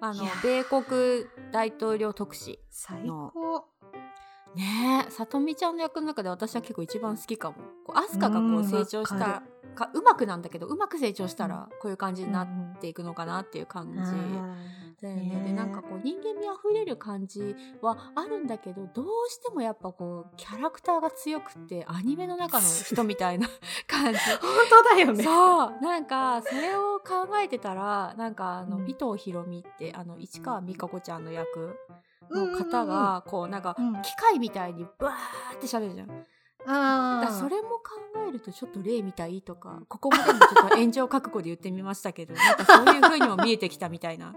Speaker 2: あの、米国大統領特使
Speaker 1: の。最高。
Speaker 2: ねえ、さとみちゃんの役の中で私は結構一番好きかも。こうアスカがこう成長したかうまくなんだけどうまく成長したらこういう感じになっていくのかなっていう感じだよね。でなんかこう人間味あふれる感じはあるんだけどどうしてもやっぱこうキャラクターが強くてアニメの中の人みたいな 感じ。
Speaker 1: 本当だよね。
Speaker 2: そうなんかそれを考えてたらなんかあの、うん、伊藤博美ってあの市川美香子ちゃんの役の方がこうなんか機械みたいにバーって喋るじゃん。
Speaker 1: あ
Speaker 2: それも考えるとちょっと例みたいとかここまでもちょっと炎上覚悟で言ってみましたけど なんかそういう風にも見えてきたみたいな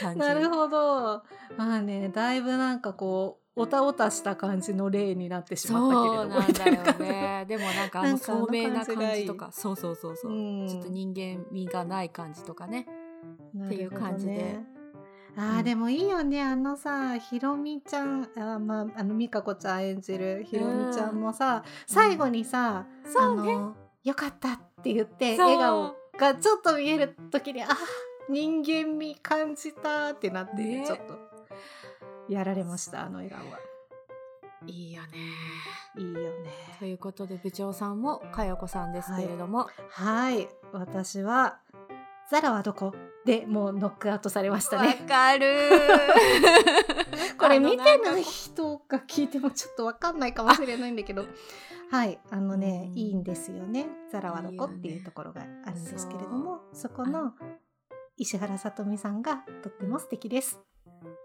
Speaker 2: 感じ。
Speaker 1: なるほど。まあねだいぶなんかこうおたおたした感じの例になってしまったけれども
Speaker 2: そうなんだよね。でもなんかあの聡明な感じとか そうそうそうそう、うん、ちょっと人間味がない感じとかね。っていう感じで
Speaker 1: あー、でもいいよね。あのさひろみちゃんあ、まあ、あの美香子ちゃん演じるひろみちゃんもさ、最後にさ「そうね、よかった」って言って笑顔がちょっと見える時にあ人間味感じたってなって、ね、ちょっと。やられましたあの笑顔は。
Speaker 2: いいよね。
Speaker 1: いいよね。
Speaker 2: ということで部長さんもかよこさんですけれども、
Speaker 1: はい、はい、私はザラはどこ？でもうノックアウトされましたね。
Speaker 2: わかる
Speaker 1: これ見てない人が聞いてもちょっとわかんないかもしれないんだけど。はいあのね、いいんですよね「ザラはどこ?」っていうところがあるんですけれどもそこの石原さとみさんがとっても素敵です。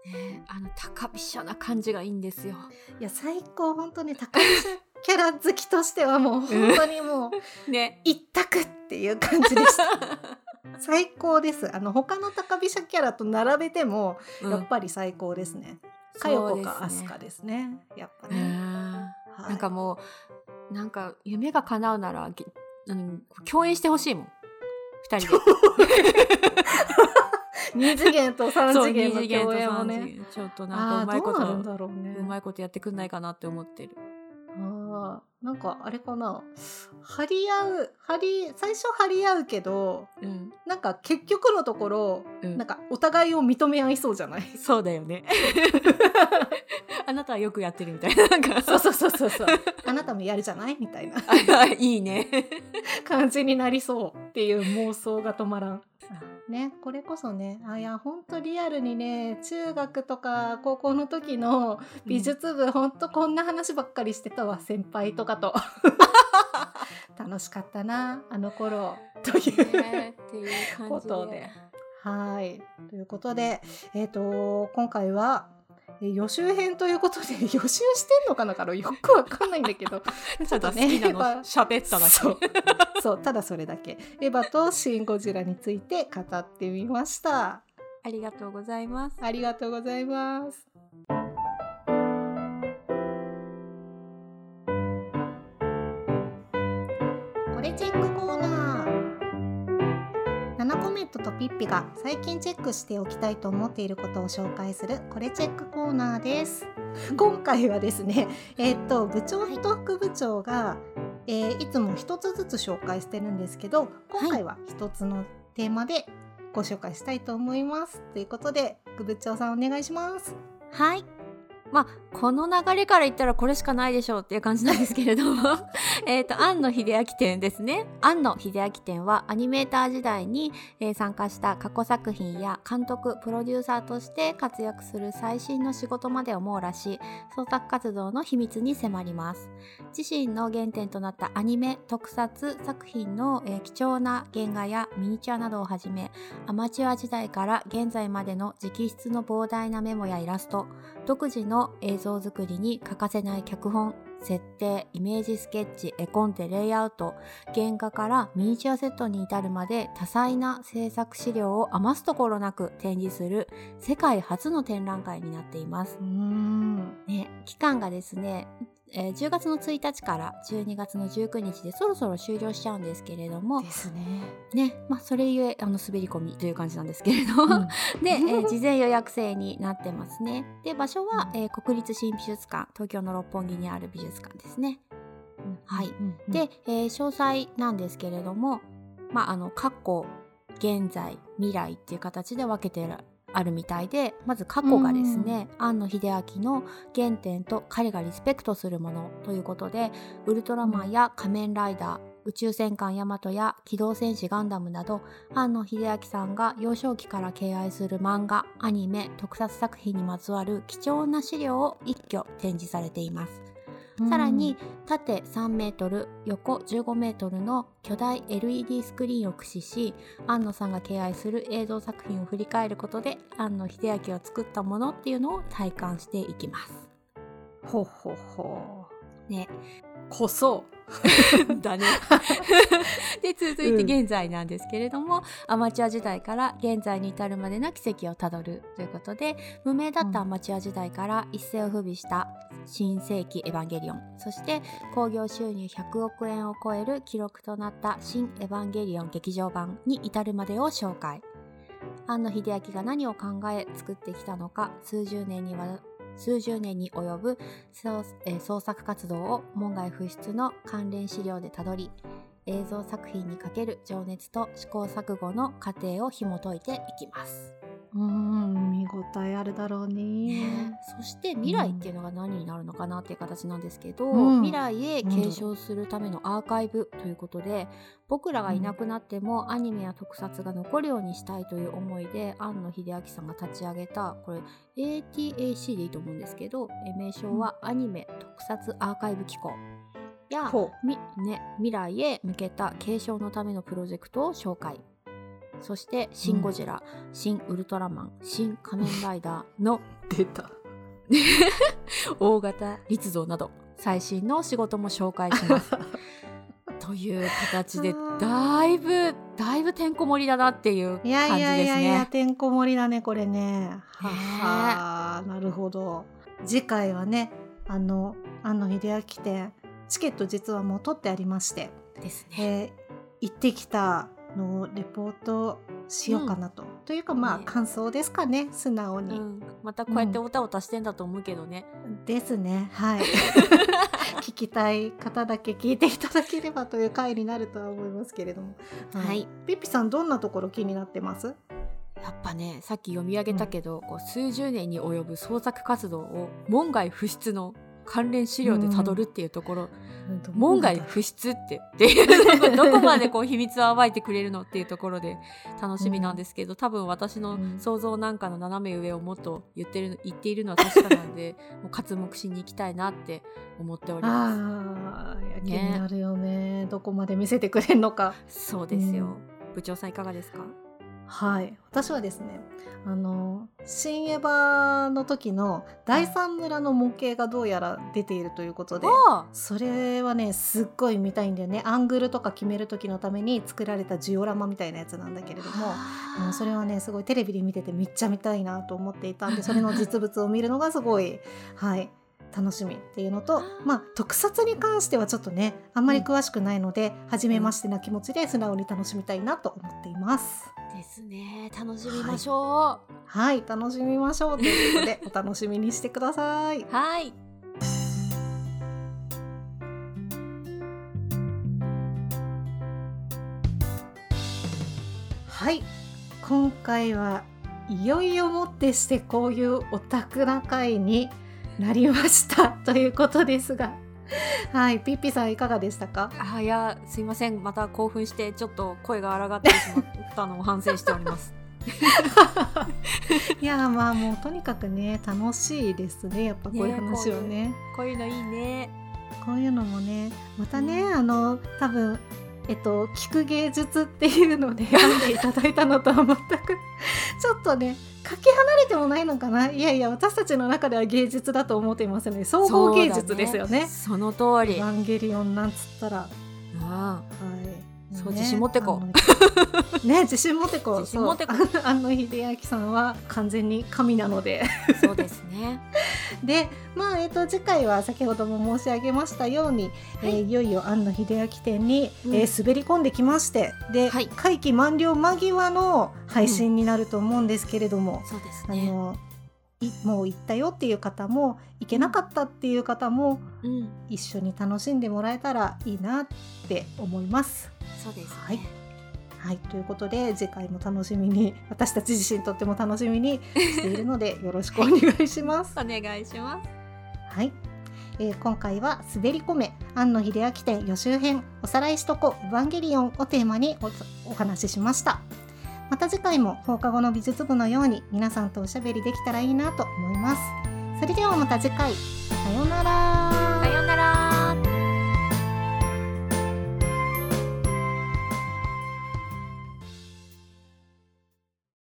Speaker 2: ね、あの高飛車な感じがいいんですよ。
Speaker 1: いや最高本当に高飛車キャラ好きとしてはもう本当にもう、ね一択っていう感じでした。最高です。あの他の高飛車キャラと並べても、やっぱり最高ですね。かよこかアスカですね。やっぱね、
Speaker 2: はい、なんかもうなんか夢が叶うなら共演してほしいもん。二人で。
Speaker 1: 二次元と三次元の共演もね。
Speaker 2: ちょっとなんかうまいこと、ね、うまいことやってくんないかなって思ってる。
Speaker 1: あなんかあれかな？張り合う張り最初張り合うけど、うん、なんか結局のところ、うん、なんかお互いを認め合いそうじゃない？
Speaker 2: そうだよね。あなたはよくやってるみたいななんか。
Speaker 1: そうそうそうそうそう。あなたもやるじゃない？みたいな。
Speaker 2: いいね。
Speaker 1: 感じになりそうっていう妄想が止まらんね、これこそねあいやほんとリアルにね中学とか高校の時の美術部、うん、ほんとこんな話ばっかりしてたわ先輩とかと。楽しかったなあの頃。という、
Speaker 2: ねっていう
Speaker 1: ことで。はい。ということでえっ、と今回はえ予習編ということで 予習してんのかなからよくわかんないんだけど。
Speaker 2: ちょっと好きなの
Speaker 1: エヴァ。
Speaker 2: 喋っただけ。
Speaker 1: そう。そうただそれだけ。エヴァとシン・ゴジラについて語ってみました。
Speaker 2: ありがとうございます。
Speaker 1: ありがとうございます。これチェックコーナーナナコメットとピッピが最近チェックしておきたいと思っていることを紹介するこれチェックコーナーです。今回はですねえーっと部長と副部長が、えーいつも一つずつ紹介してるんですけど今回は一つのテーマでご紹介したいと思います。ということで副部長さんお願いします。
Speaker 2: はいまあこの流れから言ったらこれしかないでしょうっていう感じなんですけれども。えっと庵野秀明展ですね。庵野秀明展はアニメーター時代に、えー参加した過去作品や監督プロデューサーとして活躍する最新の仕事までを網羅し創作活動の秘密に迫ります。自身の原点となったアニメ特撮作品の、えー貴重な原画やミニチュアなどをはじめアマチュア時代から現在までの直筆の膨大なメモやイラスト独自の映像作りに欠かせない脚本設定イメージスケッチ絵コンテレイアウト原画からミニチュアセットに至るまで多彩な制作資料を余すところなく展示する世界初の展覧会になっています。
Speaker 1: うーん。
Speaker 2: ね、期間がですね、えー10月の1日から12月の19日でそろそろ終了しちゃうんですけれども。
Speaker 1: ですね。
Speaker 2: ね、まあ、それゆえあの滑り込みという感じなんですけれど、
Speaker 1: うん。
Speaker 2: で、えー事前予約制になってますね。で場所は、えー国立新美術館東京の六本木にある美術館ですね。はい。
Speaker 1: うんうん
Speaker 2: で、えー詳細なんですけれども、まあ、あの過去現在未来っていう形で分けてあるみたいでまず過去がですね庵野秀明の原点と彼がリスペクトするものということでウルトラマンや仮面ライダー宇宙戦艦ヤマトや機動戦士ガンダムなど庵野秀明さんが幼少期から敬愛する漫画アニメ特撮作品にまつわる貴重な資料を一挙展示されています。さらに、縦3メートル横15メートルの巨大 LED スクリーンを駆使し庵野さんが敬愛する映像作品を振り返ることで庵野秀明を作ったものっていうのを体感していきます。
Speaker 1: ほうほうほ
Speaker 2: ね、
Speaker 1: う。こそ。
Speaker 2: だね。で続いて現在なんですけれども、アマチュア時代から現在に至るまでの奇跡をたどるということで無名だったアマチュア時代から一世を風靡した新世紀エヴァンゲリオン。そして興行収入100億円を超える記録となった新エヴァンゲリオン劇場版に至るまでを紹介。庵野秀明が何を考え作ってきたのか数十年にわ数十年に及ぶ創,、作活動を門外不出の関連資料でたどり映像作品にかける情熱と試行錯誤の過程を紐解いていきます。
Speaker 1: うーん、見応えあるだろうね。
Speaker 2: そして未来っていうのが何になるのかなっていう形なんですけど、
Speaker 1: うん。
Speaker 2: 未来へ継承するためのアーカイブということで、僕らがいなくなってもアニメや特撮が残るようにしたいという思いで庵野秀明さんが立ち上げたこれ ATAC でいいと思うんですけどえ名称はアニメ特撮アーカイブ機構。やね、未来へ向けた継承のためのプロジェクトを紹介そして「シン・ゴジラ」新ウルトラマン」「新仮面ライダー」の
Speaker 1: 出た。
Speaker 2: 大型立像など最新の仕事も紹介します。という形でだいぶだいぶてんこ盛りだなっていう感じですね。
Speaker 1: やいやいや、てんこ盛りだね、これね。ははなるほど。次回はね、あの、庵野秀明展、チケット実はもう取ってありまして、
Speaker 2: ですね。
Speaker 1: えー行ってきたのをレポートしようかなと。というかまあ、
Speaker 2: ね
Speaker 1: 感想ですかね、素直に。
Speaker 2: うん、またこうやっておたおたしてんだと思うけどね。
Speaker 1: ですね。はい。聞きたい方だけ聞いていただければという回になるとは思いますけれども。
Speaker 2: はい。
Speaker 1: ピッピさん、どんなところ気になってます？
Speaker 2: やっぱねさっき読み上げたけど、こう数十年に及ぶ創作活動を門外不出の関連資料でたどるっていうところ、
Speaker 1: うん。
Speaker 2: 門外不出って。っていうどこまでこう秘密を暴いてくれるのっていうところで楽しみなんですけど、多分私の想像なんかの斜め上をもっと言ってる言っているのは確かなんで もう活目しに行きたいなって思っております。
Speaker 1: 気になるよね。どこまで見せてくれるのか。
Speaker 2: そうですよ、部長さんいかがですか？
Speaker 1: はい、私はですね、あの新エヴァの時の第三村の模型がどうやら出ているということで。
Speaker 2: あ
Speaker 1: それはねすっごい見たいんだよね。アングルとか決める時のために作られたジオラマみたいなやつなんだけれどももうそれはねすごいテレビで見ててめっちゃ見たいなと思っていたんでそれの実物を見るのがすごいはい楽しみっていうのとまあ特撮に関してはちょっとねあんまり詳しくないので、初めましてな気持ちで素直に楽しみたいなと思っています。
Speaker 2: ですね。楽しみましょ
Speaker 1: はい楽しみましょうということでお楽しみにしてください。
Speaker 2: うはい。
Speaker 1: はい。今回はいよいよもってしてこういうオタクな回になりました。ということですが。はい。ピッピさんいかがでしたか？
Speaker 2: あいやすいません。また興奮してちょっと声が荒がってしまったのを反省しております。
Speaker 1: いやまあもうとにかくね楽しいですね。やっぱこういう話はね。
Speaker 2: こういうのいいね。
Speaker 1: こういうのもねまたね、あの多分えっと聞く芸術っていうので読んでいただいたのとは全く ちょっとねかけ離れてもないのかな？いやいや私たちの中では芸術だと思っていますので総合芸術ですよね。
Speaker 2: その通り。
Speaker 1: エヴァンゲリオンなんつったら、は
Speaker 2: あ
Speaker 1: い、
Speaker 2: そう
Speaker 1: ね。
Speaker 2: 自信持ってこう。
Speaker 1: あのね自信持ってこう。
Speaker 2: 自信持ってこ
Speaker 1: そう安野秀明さんは完全に神なので。
Speaker 2: あそうですね。
Speaker 1: でまあえっ、と次回は先ほども申し上げましたように、い。えーいよいよ庵野秀明店に、
Speaker 2: うん。
Speaker 1: えー滑り込んできましてで、
Speaker 2: はい。
Speaker 1: 会期満了間際の配信になると思うんですけれども、
Speaker 2: そうです
Speaker 1: あ
Speaker 2: ね
Speaker 1: のいもう行ったよっていう方も行けなかったっていう方も
Speaker 2: うん。
Speaker 1: 一緒に楽しんでもらえたらいいなって思います。
Speaker 2: そうですね。
Speaker 1: はい。はい、ということで次回も楽しみに 私たち自身とっても楽しみにしているので よろしくお願いします。
Speaker 2: お願いします。
Speaker 1: はい、えー今回は滑り込め庵野秀明展予習編おさらいしとこエヴァンゲリオンをテーマにおお話ししましたまた次回も放課後の美術部のように皆さんとおしゃべりできたらいいなと思います。それではまた次回。さようなら。